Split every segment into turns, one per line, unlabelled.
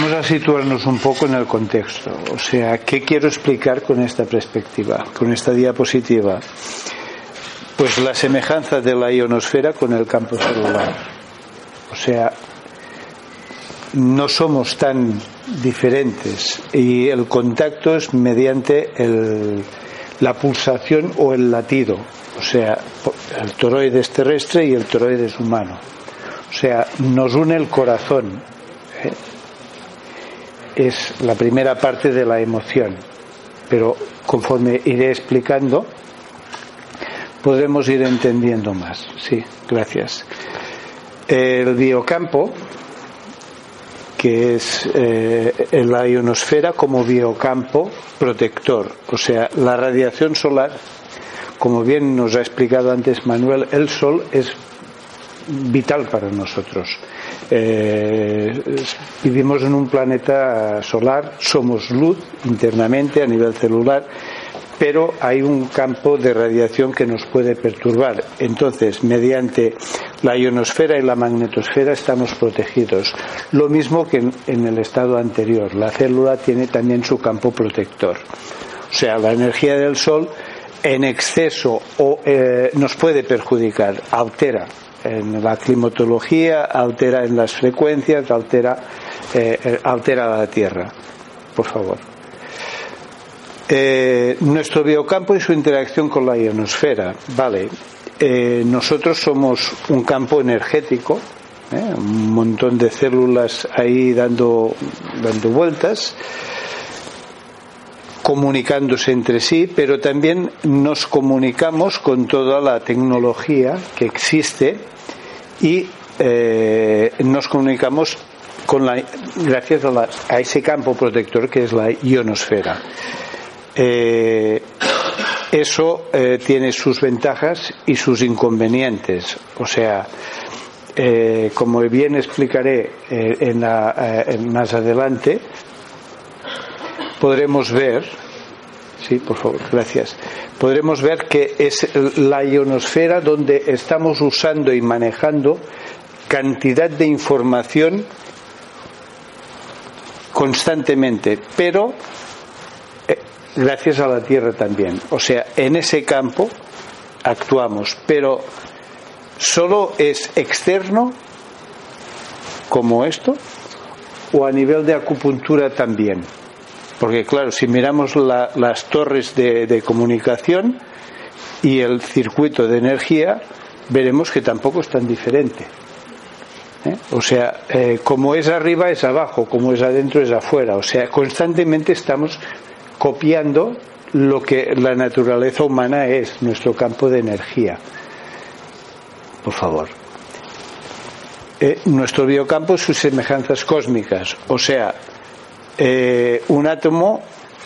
Vamos a situarnos un poco en el contexto. O sea, ¿qué quiero explicar con esta perspectiva, con esta diapositiva? Pues la semejanza de la ionosfera con el campo celular. O sea, no somos tan diferentes y el contacto es mediante la pulsación o el latido, o sea, el toroides terrestre y el toroides humano. O sea, nos une el corazón. Es la primera parte de la emoción, pero conforme iré explicando, podremos ir entendiendo más. Sí, gracias. El biocampo que es eh, la ionosfera como biocampo protector. O sea, la radiación solar, como bien nos ha explicado antes Manuel, el Sol es vital para nosotros. Eh, vivimos en un planeta solar, somos luz internamente a nivel celular pero hay un campo de radiación que nos puede perturbar. Entonces, mediante la ionosfera y la magnetosfera estamos protegidos. Lo mismo que en, el estado anterior. La célula tiene también su campo protector. O sea, la energía del Sol en exceso o, eh, nos puede perjudicar, altera en la climatología, altera en las frecuencias, altera, eh, altera la Tierra. Por favor. Eh, nuestro biocampo y su interacción con la ionosfera. Vale, eh, nosotros somos un campo energético, ¿eh? un montón de células ahí dando, dando vueltas, comunicándose entre sí, pero también nos comunicamos con toda la tecnología que existe y nos comunicamos con la, gracias a, a ese campo protector que es la ionosfera. Eh, eso eh, tiene sus ventajas y sus inconvenientes. O sea, eh, como bien explicaré en más adelante, podremos ver, sí, por favor, gracias, podremos ver que es la ionosfera donde estamos usando y manejando cantidad de información constantemente, pero gracias a la tierra también. O sea, en ese campo actuamos, pero solo es externo como esto o a nivel de acupuntura también. Porque claro, si miramos las torres de, comunicación y el circuito de energía, veremos que tampoco es tan diferente. ¿eh? O sea, eh, como es arriba es abajo, como es adentro es afuera. O sea, constantemente estamos copiando lo que la naturaleza humana es, nuestro campo de energía. Por favor. Eh, nuestro biocampo sus semejanzas cósmicas, o sea, eh, un átomo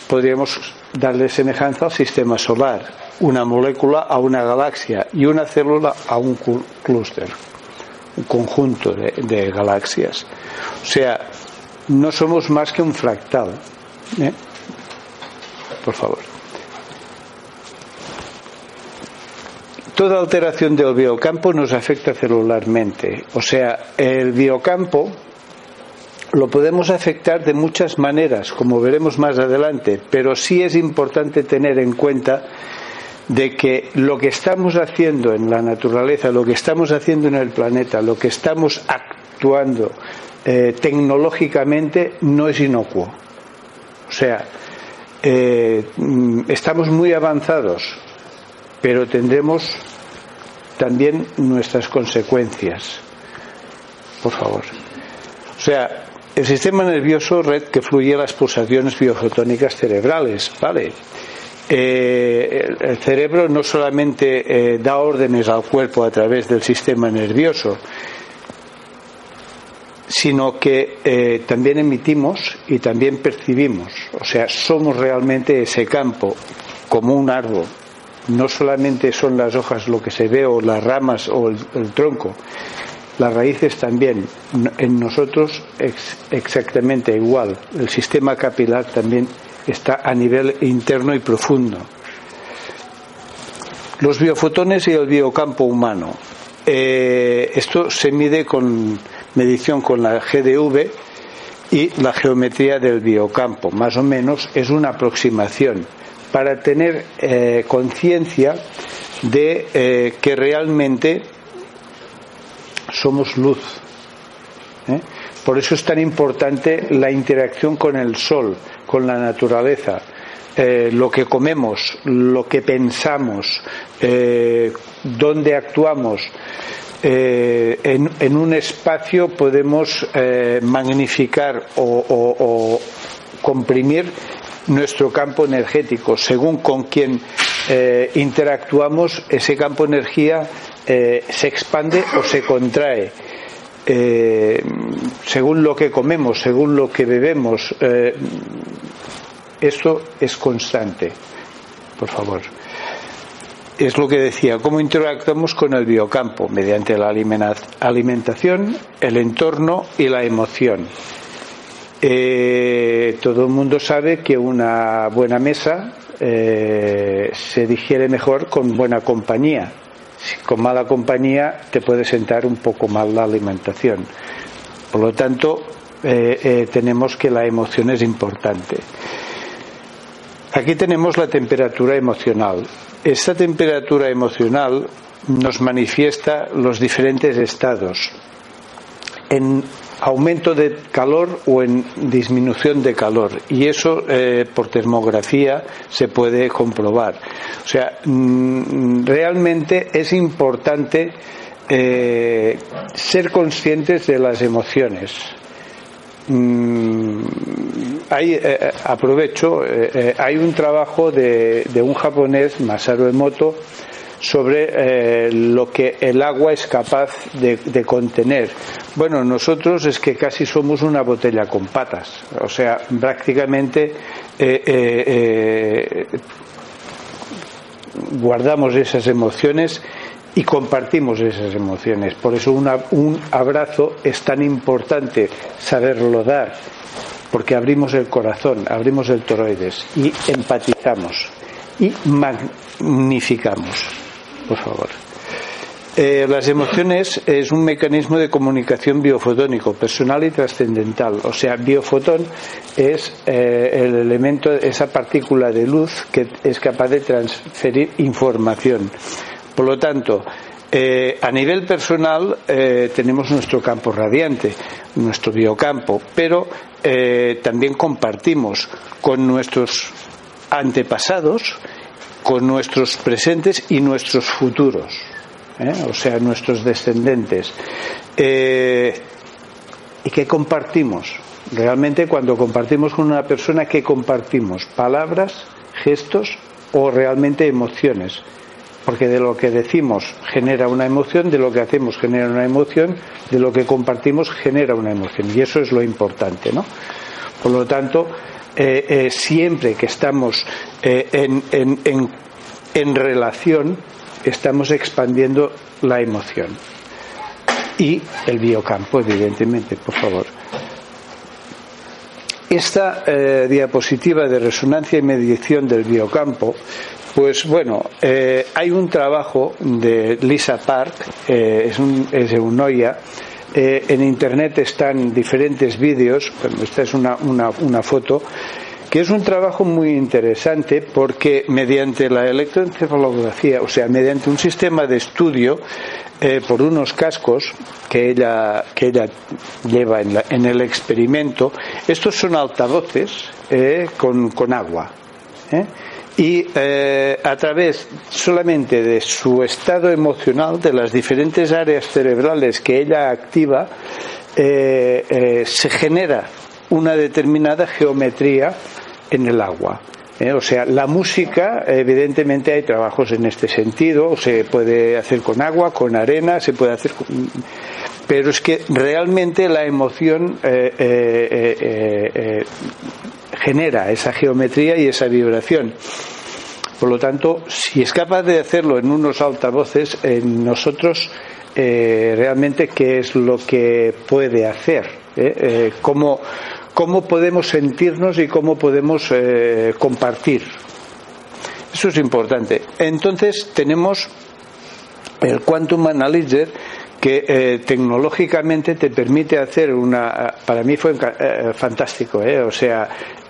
podríamos darle semejanza al sistema solar, una molécula a una galaxia y una célula a un clúster, un conjunto de, galaxias. O sea, no somos más que un fractal. ¿eh? por favor. Toda alteración del biocampo nos afecta celularmente. O sea, el biocampo lo podemos afectar de muchas maneras, como veremos más adelante, pero sí es importante tener en cuenta de que lo que estamos haciendo en la naturaleza, lo que estamos haciendo en el planeta, lo que estamos actuando eh, tecnológicamente no es inocuo. O sea, eh, estamos muy avanzados, pero tendremos también nuestras consecuencias. Por favor. O sea, el sistema nervioso red que fluye las pulsaciones biofotónicas cerebrales, ¿vale? Eh, el cerebro no solamente eh, da órdenes al cuerpo a través del sistema nervioso, sino que eh, también emitimos y también percibimos. O sea, somos realmente ese campo, como un árbol. No solamente son las hojas lo que se ve o las ramas o el, tronco, las raíces también. En nosotros exactamente igual. El sistema capilar también está a nivel interno y profundo. Los biofotones y el biocampo humano. Eh, esto se mide con medición con la GDV y la geometría del biocampo. Más o menos es una aproximación para tener eh, conciencia de eh, que realmente somos luz. ¿eh? Por eso es tan importante la interacción con el sol, con la naturaleza, lo que comemos, lo que pensamos, dónde actuamos. En, un espacio podemos magnificar o comprimir nuestro campo energético. Según con quien eh, interactuamos, ese campo de energía eh, se expande o se contrae. Eh, según lo que comemos, según lo que bebemos, esto es constante. Por favor. Es lo que decía, cómo interactuamos con el biocampo mediante la alimentación, el entorno y la emoción. Todo el mundo sabe que una buena mesa eh, se digiere mejor con buena compañía. con mala compañía te puede sentar un poco mal la alimentación. Por lo tanto, eh, tenemos que la emoción es importante. Aquí tenemos la temperatura emocional. Esta temperatura emocional nos manifiesta los diferentes estados. En aumento de calor o en disminución de calor y eso eh, por termografía se puede comprobar. O sea, mm, realmente es importante eh, ser conscientes de las emociones. Mm, eh, aprovecho, hay un trabajo de, de un japonés, Masaru Emoto, sobre eh, lo que el agua es capaz de, contener. Bueno, nosotros es que casi somos una botella con patas, o sea, prácticamente eh, eh, guardamos esas emociones y compartimos esas emociones. Por eso un abrazo es tan importante saberlo dar, porque abrimos el corazón, abrimos el toroides y empatizamos y magnificamos por favor. Eh, las emociones es un mecanismo de comunicación biofotónico, personal y trascendental. O sea, biofotón es eh, el elemento, esa partícula de luz que es capaz de transferir información. Por lo tanto, eh, a nivel personal tenemos nuestro campo radiante, nuestro biocampo, pero también compartimos con nuestros antepasados con nuestros presentes y nuestros futuros, ¿eh? o sea, nuestros descendientes. Eh, ¿Y qué compartimos? Realmente cuando compartimos con una persona, ¿qué compartimos? ¿Palabras, gestos o realmente emociones? Porque de lo que decimos genera una emoción, de lo que hacemos genera una emoción, de lo que compartimos genera una emoción. Y eso es lo importante, ¿no? Por lo tanto, eh, eh, siempre que estamos eh, en, en, en, relación, estamos expandiendo la emoción. Y el biocampo, evidentemente, por favor. Esta diapositiva de resonancia y medición del biocampo, pues bueno, hay un trabajo de Lisa Park, es, un, es eh, en internet están diferentes vídeos, esta es una, una, foto, que es un trabajo muy interesante porque mediante la electroencefalografía, o sea, mediante un sistema de estudio eh, por unos cascos que ella, que ella lleva en, en el experimento, estos son altavoces eh, con, con, agua y eh, a través solamente de su estado emocional, de las diferentes áreas cerebrales que ella activa, eh, eh, se genera una determinada geometría en el agua. O sea, la música, evidentemente hay trabajos en este sentido, se puede hacer con agua, con arena, se puede hacer con... Pero es que realmente la emoción genera esa geometría y esa vibración. Por lo tanto, si es capaz de hacerlo en unos altavoces, en nosotros eh, realmente qué es lo que puede hacer, ¿Eh? eh cómo, podemos sentirnos y cómo podemos compartir. Eso es importante. Entonces tenemos el Quantum Analyzer porque eh, tecnológicamente te permite hacer una. Para mí fue eh, fantástico, ¿eh? O sea,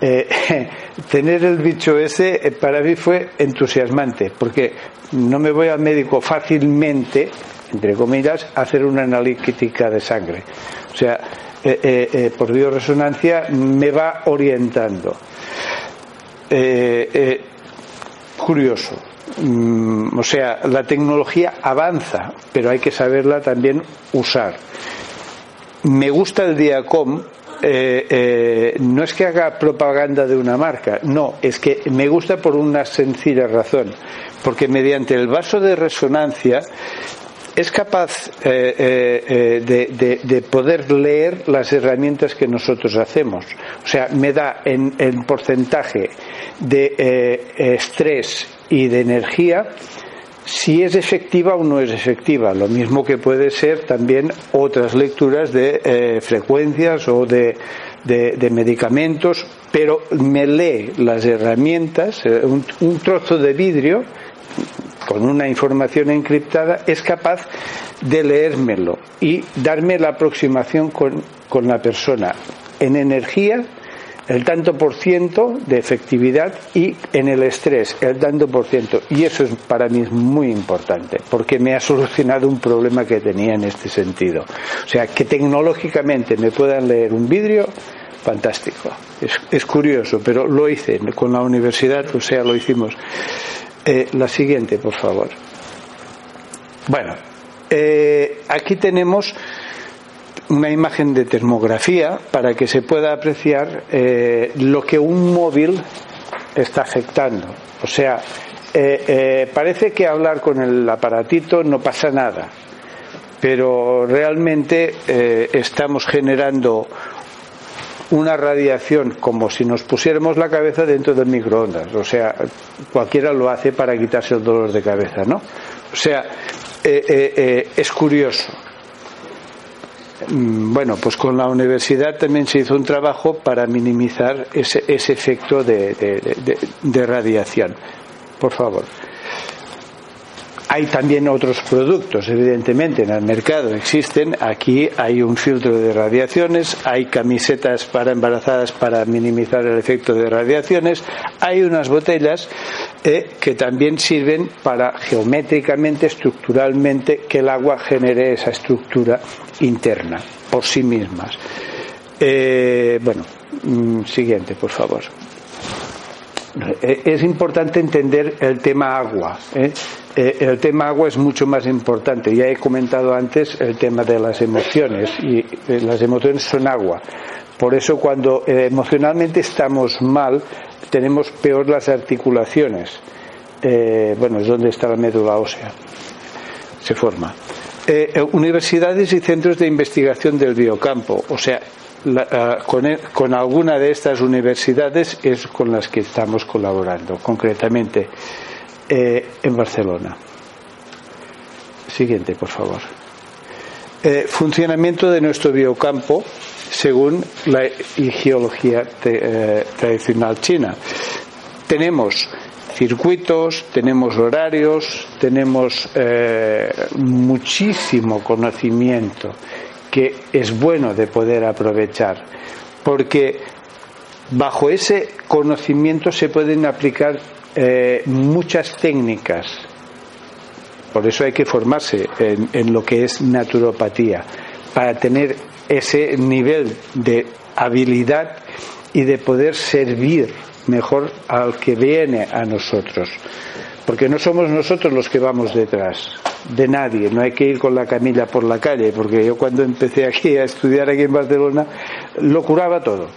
tener el bicho ese para mí fue entusiasmante, porque no me voy al médico fácilmente, entre comillas, a hacer una analítica de sangre. O sea, por bioresonancia me va orientando. curioso o sea, la tecnología avanza, pero hay que saberla también usar. Me gusta el Diacom, eh, eh, no es que haga propaganda de una marca, no, es que me gusta por una sencilla razón, porque mediante el vaso de resonancia es capaz eh, de, poder leer las herramientas que nosotros hacemos. O sea, me da en, en porcentaje de estrés y de energía si es efectiva o no es efectiva. Lo mismo que puede ser también otras lecturas de eh, frecuencias o de, de, medicamentos, pero me lee las herramientas, eh, un, trozo de vidrio con una información encriptada es capaz de leérmelo y darme la aproximación con, con la persona en energía el tanto por ciento de efectividad y en el estrés el tanto por ciento. Y eso es para mí es muy importante porque me ha solucionado un problema que tenía en este sentido. O sea, que tecnológicamente me puedan leer un vidrio, fantástico. Es, curioso, pero lo hice con la universidad, o sea, lo hicimos. Eh, la siguiente, por favor. Bueno, eh, aquí tenemos una imagen de termografía para que se pueda apreciar eh, lo que un móvil está afectando. O sea, eh, eh, parece que hablar con el aparatito no pasa nada, pero realmente estamos generando una radiación como si nos pusiéramos la cabeza dentro del microondas. O sea, cualquiera lo hace para quitarse el dolor de cabeza, ¿no? O sea, es curioso. Mm, bueno, pues con la universidad también se hizo un trabajo para minimizar ese, ese efecto de, de, radiación. Por favor. Hay también otros productos, evidentemente, en el mercado existen. Aquí hay un filtro de radiaciones, hay camisetas para embarazadas para minimizar el efecto de radiaciones, hay unas botellas eh, que también sirven para geométricamente, estructuralmente, que el agua genere esa estructura interna por sí mismas. Eh, bueno, mm, siguiente, por favor. Eh, es importante entender el tema agua. el tema agua es mucho más importante. Ya he comentado antes el tema de las emociones y las emociones son agua. Por eso cuando emocionalmente estamos mal, tenemos peor las articulaciones. Eh, bueno, es donde está la médula ósea. Se forma. Eh, eh, universidades y centros de investigación del biocampo. O sea, ah, con, con, alguna de estas universidades es con las que estamos colaborando, concretamente en Barcelona. Siguiente, por favor. funcionamiento de nuestro biocampo según la geología tradicional china. Tenemos circuitos, tenemos horarios, tenemos eh, muchísimo conocimiento que es bueno de poder aprovechar, porque bajo ese conocimiento se pueden aplicar eh, muchas técnicas. Por eso hay que formarse en, en lo que es naturopatía, para tener ese nivel de habilidad y de poder servir mejor al que viene a nosotros. Porque no somos nosotros los que vamos detrás de nadie, no hay que ir con la camilla por la calle, porque yo cuando empecé aquí a estudiar aquí en Barcelona lo curaba todo.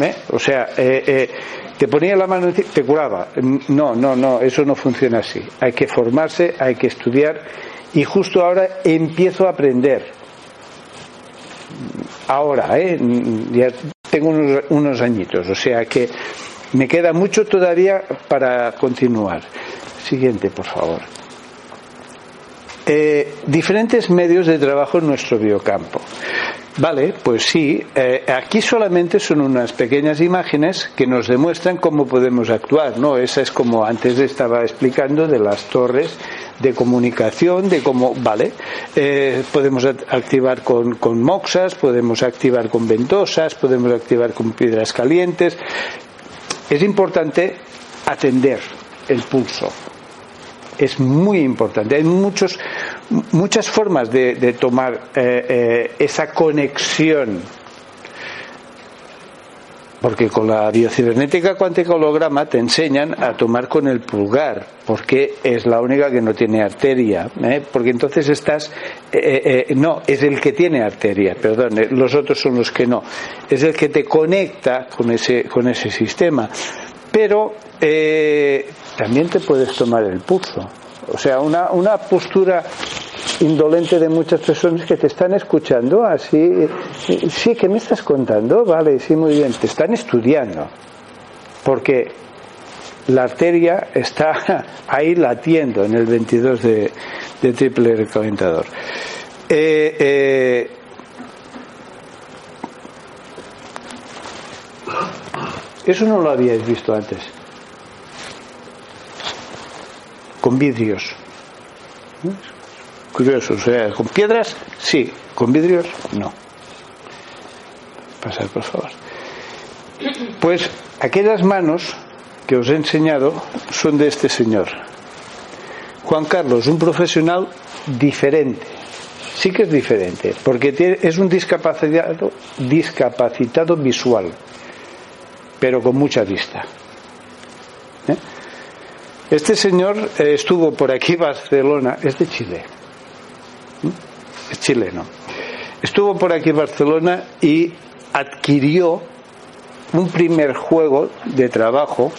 ¿Eh? O sea, eh, eh, te ponía la mano te curaba. No, no, no, eso no funciona así. Hay que formarse, hay que estudiar y justo ahora empiezo a aprender. Ahora, ¿eh? ya tengo unos, añitos, o sea que me queda mucho todavía para continuar. Siguiente, por favor. Eh, diferentes medios de trabajo en nuestro biocampo. Vale, pues sí, eh, aquí solamente son unas pequeñas imágenes que nos demuestran cómo podemos actuar, ¿no? Esa es como antes estaba explicando de las torres de comunicación, de cómo, vale, eh, podemos activar con, con moxas, podemos activar con ventosas, podemos activar con piedras calientes. Es importante atender el pulso. Es muy importante. Hay muchos, muchas formas de, tomar eh, eh, esa conexión porque con la biocibernética cuántica holograma te enseñan a tomar con el pulgar, porque es la única que no tiene arteria. ¿eh? Porque entonces estás. No, es el que tiene arteria, perdón, los otros son los que no. Es el que te conecta con ese, con ese sistema. Pero también te puedes tomar el pulso. O sea, una, una postura indolente de muchas personas que te están escuchando así, sí, que me estás contando? Vale, sí, muy bien, te están estudiando, porque la arteria está ahí latiendo en el 22 de, triple recalentador. Eh, eh, eso no lo habíais visto antes. Con vidrios. Curioso, con piedras sí, con vidrios no. Pasar, por favor. Pues aquellas manos que os he enseñado son de este señor. Juan Carlos, un profesional diferente. Sí que es diferente, porque es un discapacitado, discapacitado visual, pero con mucha vista. ¿Eh? Este señor eh, estuvo por aquí Barcelona, es de Chile es chileno. Estuvo por aquí Barcelona y adquirió un primer juego de trabajo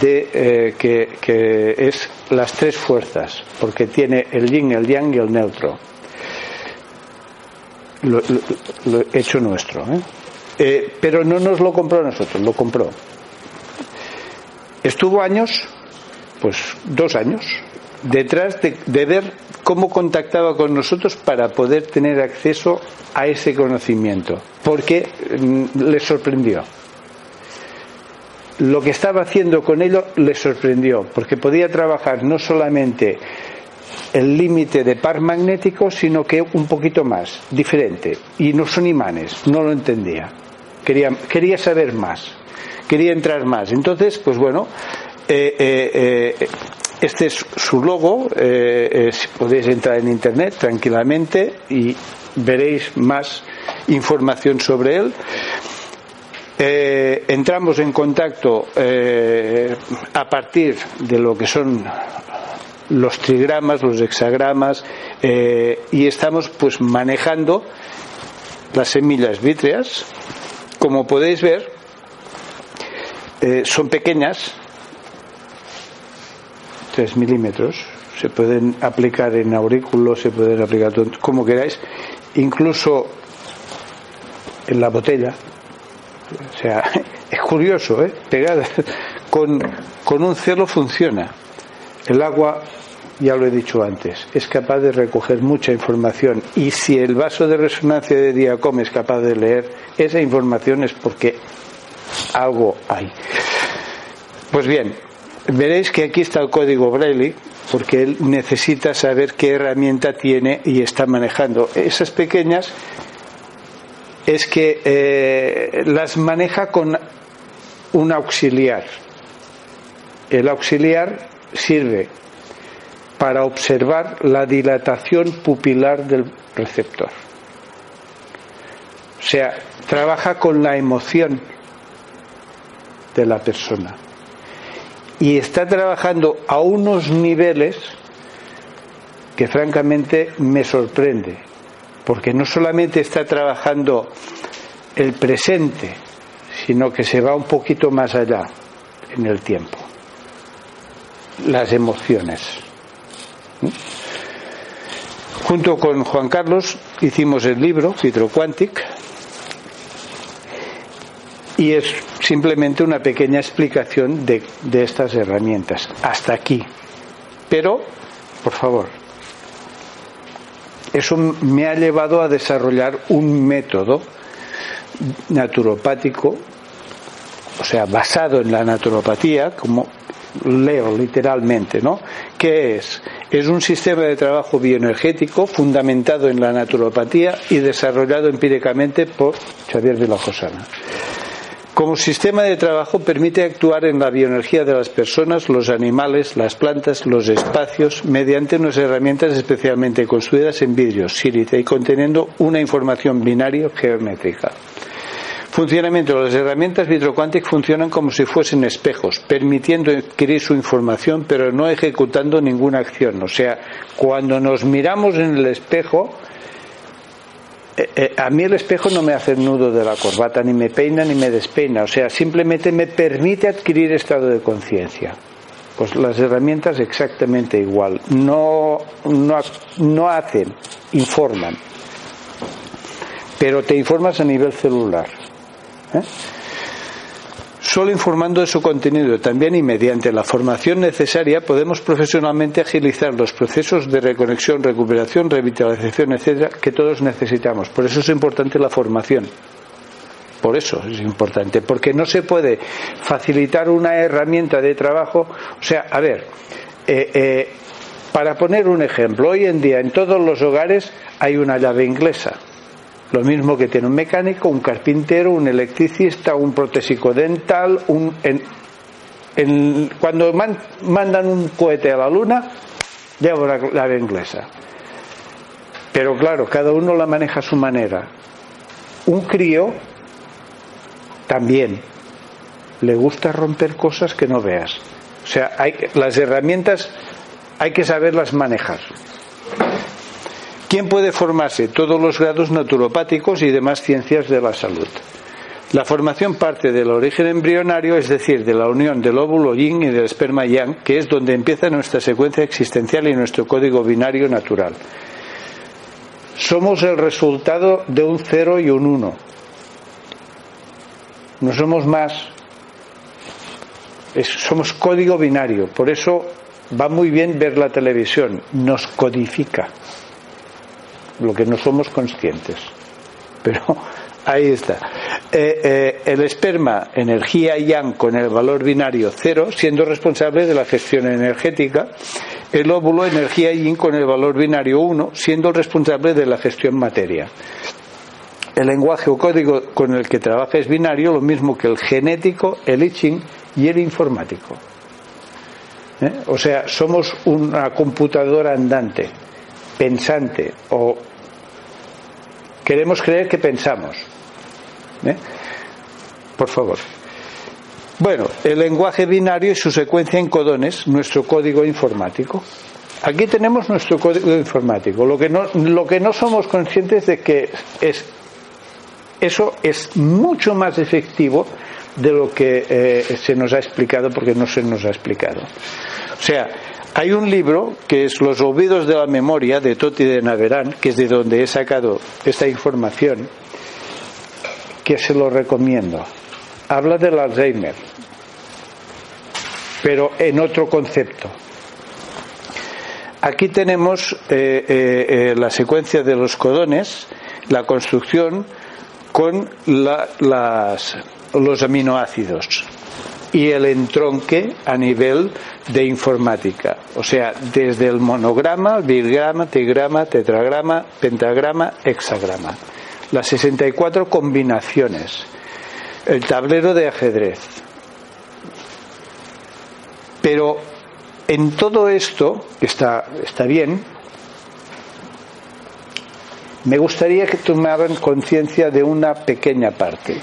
de eh, que, es las tres fuerzas, porque tiene el yin, el yang y el neutro. Lo, he hecho nuestro. ¿eh? Eh, pero no nos lo compró nosotros, lo compró. Estuvo años, pues dos años, detrás de, ver cómo contactaba con nosotros para poder tener acceso a ese conocimiento, porque mm, le sorprendió. Lo que estaba haciendo con ello le sorprendió, porque podía trabajar no solamente el límite de par magnético, sino que un poquito más, diferente. Y no son imanes, no lo entendía. Quería, quería saber más, quería entrar más. Entonces, pues bueno, eh, eh, eh, este es su logo, eh, podéis entrar en internet tranquilamente y veréis más información sobre él. Entramos en contacto a partir de lo que son los trigramas, los hexagramas y estamos pues manejando las semillas vítreas. Como podéis ver, son pequeñas, 3 milímetros. Se pueden aplicar en aurículos, se pueden aplicar como queráis, incluso en la botella. O sea, es curioso, ¿eh? Pegada. Con, con un celo funciona. El agua, ya lo he dicho antes, es capaz de recoger mucha información y si el vaso de resonancia de Diacom es capaz de leer esa información es porque algo hay. Pues bien, Veréis que aquí está el código Braille porque él necesita saber qué herramienta tiene y está manejando. Esas pequeñas es que eh, las maneja con un auxiliar. El auxiliar sirve para observar la dilatación pupilar del receptor. O sea, trabaja con la emoción de la persona y está trabajando a unos niveles que francamente me sorprende, porque no solamente está trabajando el presente, sino que se va un poquito más allá en el tiempo. Las emociones. Junto con Juan Carlos hicimos el libro Quantic y es simplemente una pequeña explicación de, estas herramientas. Hasta aquí. Pero, por favor, eso me ha llevado a desarrollar un método naturopático, o sea, basado en la naturopatía, como leo literalmente, ¿no? ¿qué es? Es un sistema de trabajo bioenergético fundamentado en la naturopatía y desarrollado empíricamente por Xavier Vilajosana. Como sistema de trabajo permite actuar en la bioenergía de las personas, los animales, las plantas, los espacios, mediante unas herramientas especialmente construidas en vidrio, sílice y conteniendo una información binaria geométrica. Funcionamiento. Las herramientas Vitroquantic funcionan como si fuesen espejos, permitiendo adquirir su información, pero no ejecutando ninguna acción. O sea, cuando nos miramos en el espejo, eh, eh, a mí el espejo no me hace el nudo de la corbata, ni me peina ni me despeina, o sea, simplemente me permite adquirir estado de conciencia. Pues las herramientas exactamente igual, no, no, no hacen, informan, pero te informas a nivel celular. ¿eh? Solo informando de su contenido también y mediante la formación necesaria podemos profesionalmente agilizar los procesos de reconexión, recuperación, revitalización, etcétera, que todos necesitamos. Por eso es importante la formación. Por eso es importante, porque no se puede facilitar una herramienta de trabajo. O sea, a ver, eh, eh, para poner un ejemplo, hoy en día en todos los hogares hay una llave inglesa lo mismo que tiene un mecánico, un carpintero, un electricista, un protésico dental, un, cuando mandan un cohete a la luna, lleva la clave inglesa. Pero claro, cada uno la maneja a su manera. Un crío también le gusta romper cosas que no veas. O sea, hay, las herramientas hay que saberlas manejar. ¿Quién puede formarse? Todos los grados naturopáticos y demás ciencias de la salud. La formación parte del origen embrionario, es decir, de la unión del óvulo yin y del esperma yang, que es donde empieza nuestra secuencia existencial y nuestro código binario natural. Somos el resultado de un cero y un uno. No somos más. somos código binario. Por eso va muy bien ver la televisión. Nos codifica lo que no somos conscientes. Pero ahí está. Eh, eh, el esperma, energía yang con el valor binario cero, siendo responsable de la gestión energética. El óvulo, energía yin con el valor binario 1, siendo responsable de la gestión materia. El lenguaje o código con el que trabaja es binario, lo mismo que el genético, el I y el informático. ¿Eh? O sea, somos una computadora andante pensante o queremos creer que pensamos. ¿eh? Por favor. Bueno, el lenguaje binario y su secuencia en codones, nuestro código informático. Aquí tenemos nuestro código informático. Lo que no, lo que no somos conscientes de que es eso es mucho más efectivo de lo que eh, se nos ha explicado porque no se nos ha explicado. O sea, hay un libro que es Los olvidos de la memoria de Toti de Naverán, que es de donde he sacado esta información, que se lo recomiendo. Habla del Alzheimer, pero en otro concepto. Aquí tenemos eh, eh, eh, la secuencia de los codones, la construcción con los aminoácidos y el entronque a nivel de informática. O sea, desde el monograma, bigrama, tigrama, tetragrama, pentagrama, hexagrama. Las 64 combinaciones. El tablero de ajedrez. Pero en todo esto, está, está bien, me gustaría que tomaran conciencia de una pequeña parte.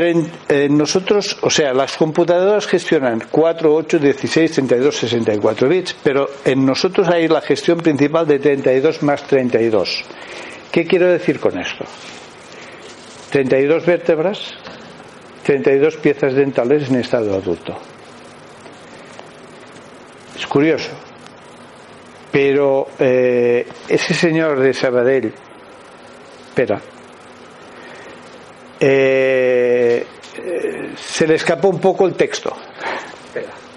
Eh, nosotros, o sea, las computadoras gestionan 4, 8, 16, 32, 64 bits, pero en nosotros hay la gestión principal de 32 más 32. ¿Qué quiero decir con esto? 32 vértebras, 32 piezas dentales en estado adulto. Es curioso. Pero eh, ese señor de Sabadell, espera, eh, se le escapó un poco el texto.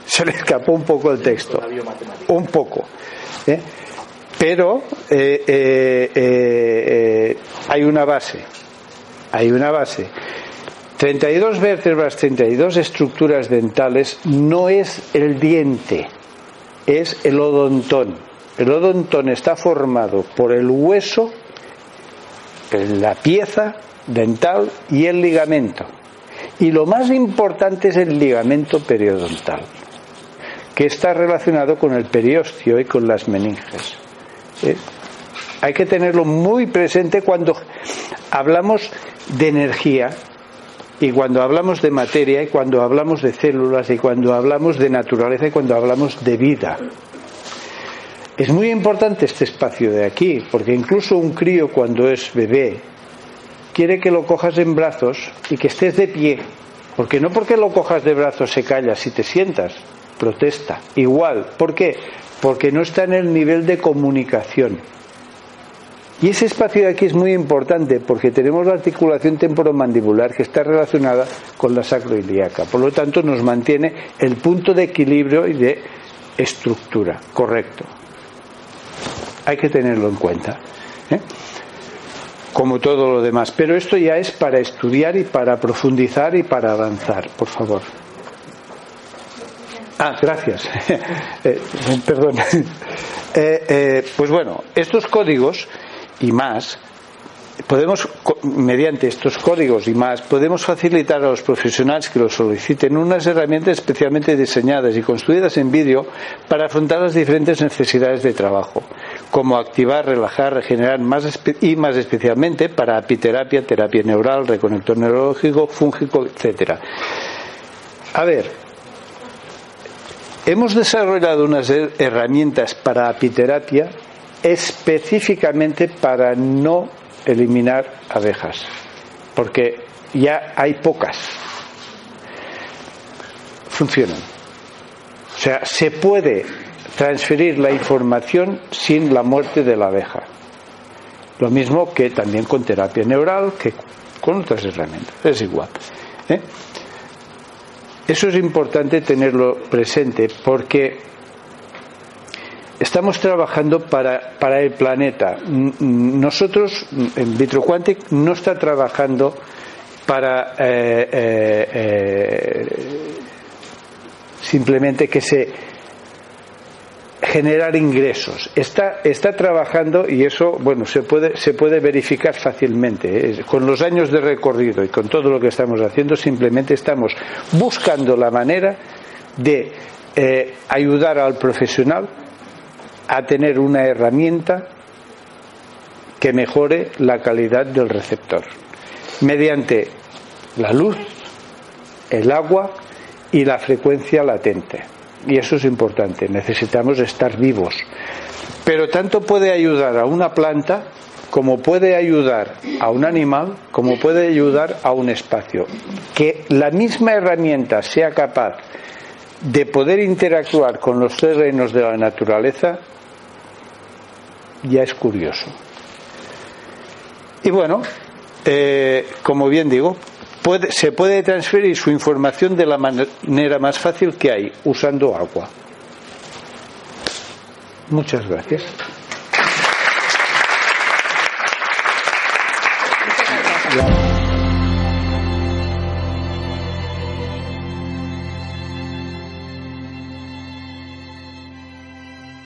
Se le escapó un poco el texto. Un poco. ¿eh? Pero eh, hay una base. Hay una base. 32 vértebras, 32 estructuras dentales no es el diente. es el odontón. El odontón está formado por el hueso, la pieza dental y el ligamento. Y lo más importante es el ligamento periodontal, que está relacionado con el periostio y con las meninges. ¿Eh? Hay que tenerlo muy presente cuando hablamos de energía y cuando hablamos de materia y cuando hablamos de células y cuando hablamos de naturaleza y cuando hablamos de vida. Es muy importante este espacio de aquí, porque incluso un crío cuando es bebé quiere que lo cojas en brazos y que estés de pie, porque no porque lo cojas de brazos se calla, si te sientas, protesta. Igual, ¿por qué? Porque no está en el nivel de comunicación. Y ese espacio de aquí es muy importante porque tenemos la articulación temporomandibular que está relacionada con la sacroiliaca. Por lo tanto, nos mantiene el punto de equilibrio y de estructura correcto. Hay que tenerlo en cuenta. ¿eh? Como todo lo demás. Pero esto ya es para estudiar y para profundizar y para avanzar. Por favor. Ah, gracias. Eh, perdón. Eh, pues bueno, estos códigos y más, podemos, mediante estos códigos y más, podemos facilitar a los profesionales que lo soliciten unas herramientas especialmente diseñadas y construidas en vídeo para afrontar las diferentes necesidades de trabajo, como activar, relajar, regenerar más y más especialmente para apiterapia, terapia neural, reconector neurológico, fúngico, etcétera. A ver, hemos desarrollado unas herramientas para apiterapia específicamente para no eliminar abejas, porque ya hay pocas. Funcionan. O sea, se puede transferir la información sin la muerte de la abeja. Lo mismo que también con terapia neural, que con otras herramientas. Es igual. ¿eh? Eso es importante tenerlo presente porque estamos trabajando para, para el planeta. Nosotros, en Vitroquantic, no está trabajando para eh, eh, simplemente que se generar ingresos. Está, está trabajando y eso, bueno, se puede, se puede verificar fácilmente. Con los años de recorrido y con todo lo que estamos haciendo, simplemente estamos buscando la manera de ayudar al profesional a tener una herramienta que mejore la calidad del receptor mediante la luz, el agua y la frecuencia latente. Y eso es importante, necesitamos estar vivos. Pero tanto puede ayudar a una planta como puede ayudar a un animal, como puede ayudar a un espacio. Que la misma herramienta sea capaz de poder interactuar con los terrenos de la naturaleza ya es curioso. Y bueno, eh, como bien digo, se puede transferir su información de la manera más fácil que hay, usando agua. Muchas gracias.